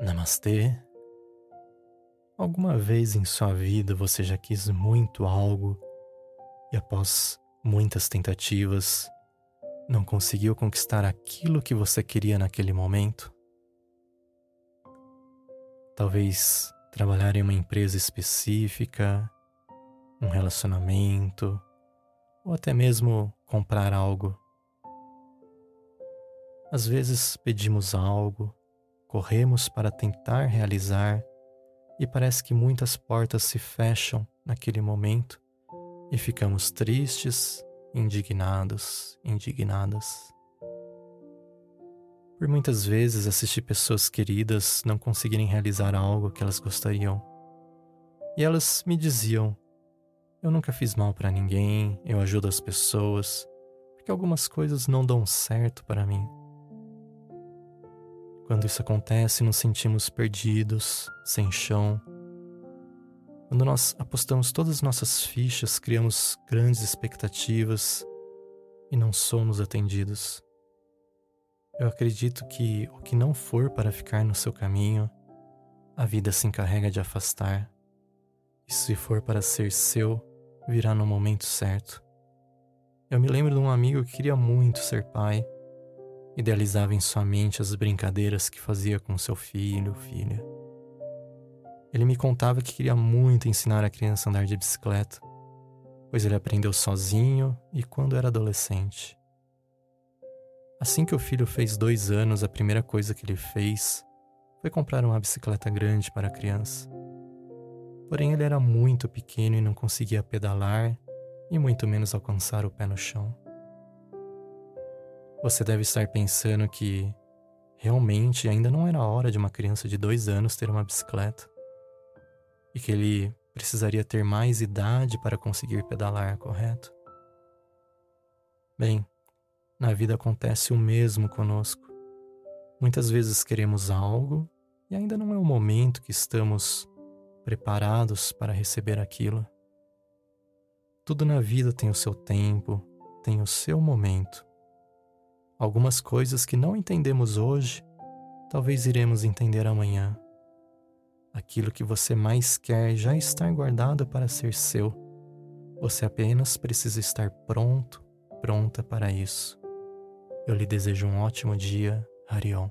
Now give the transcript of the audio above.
Namastê. Alguma vez em sua vida você já quis muito algo e após muitas tentativas não conseguiu conquistar aquilo que você queria naquele momento? Talvez trabalhar em uma empresa específica, um relacionamento, ou até mesmo comprar algo. Às vezes pedimos algo, corremos para tentar realizar e parece que muitas portas se fecham naquele momento e ficamos tristes, indignados, indignadas. Por muitas vezes assisti pessoas queridas não conseguirem realizar algo que elas gostariam. E elas me diziam: Eu nunca fiz mal para ninguém, eu ajudo as pessoas, porque algumas coisas não dão certo para mim. Quando isso acontece, nos sentimos perdidos, sem chão. Quando nós apostamos todas as nossas fichas, criamos grandes expectativas e não somos atendidos. Eu acredito que o que não for para ficar no seu caminho, a vida se encarrega de afastar. E se for para ser seu, virá no momento certo. Eu me lembro de um amigo que queria muito ser pai Idealizava em sua mente as brincadeiras que fazia com seu filho ou filha. Ele me contava que queria muito ensinar a criança a andar de bicicleta, pois ele aprendeu sozinho e quando era adolescente. Assim que o filho fez dois anos, a primeira coisa que ele fez foi comprar uma bicicleta grande para a criança. Porém, ele era muito pequeno e não conseguia pedalar e muito menos alcançar o pé no chão. Você deve estar pensando que realmente ainda não era hora de uma criança de dois anos ter uma bicicleta e que ele precisaria ter mais idade para conseguir pedalar, correto? Bem, na vida acontece o mesmo conosco. Muitas vezes queremos algo e ainda não é o momento que estamos preparados para receber aquilo. Tudo na vida tem o seu tempo, tem o seu momento. Algumas coisas que não entendemos hoje, talvez iremos entender amanhã. Aquilo que você mais quer já está guardado para ser seu. Você apenas precisa estar pronto, pronta para isso. Eu lhe desejo um ótimo dia, Harion.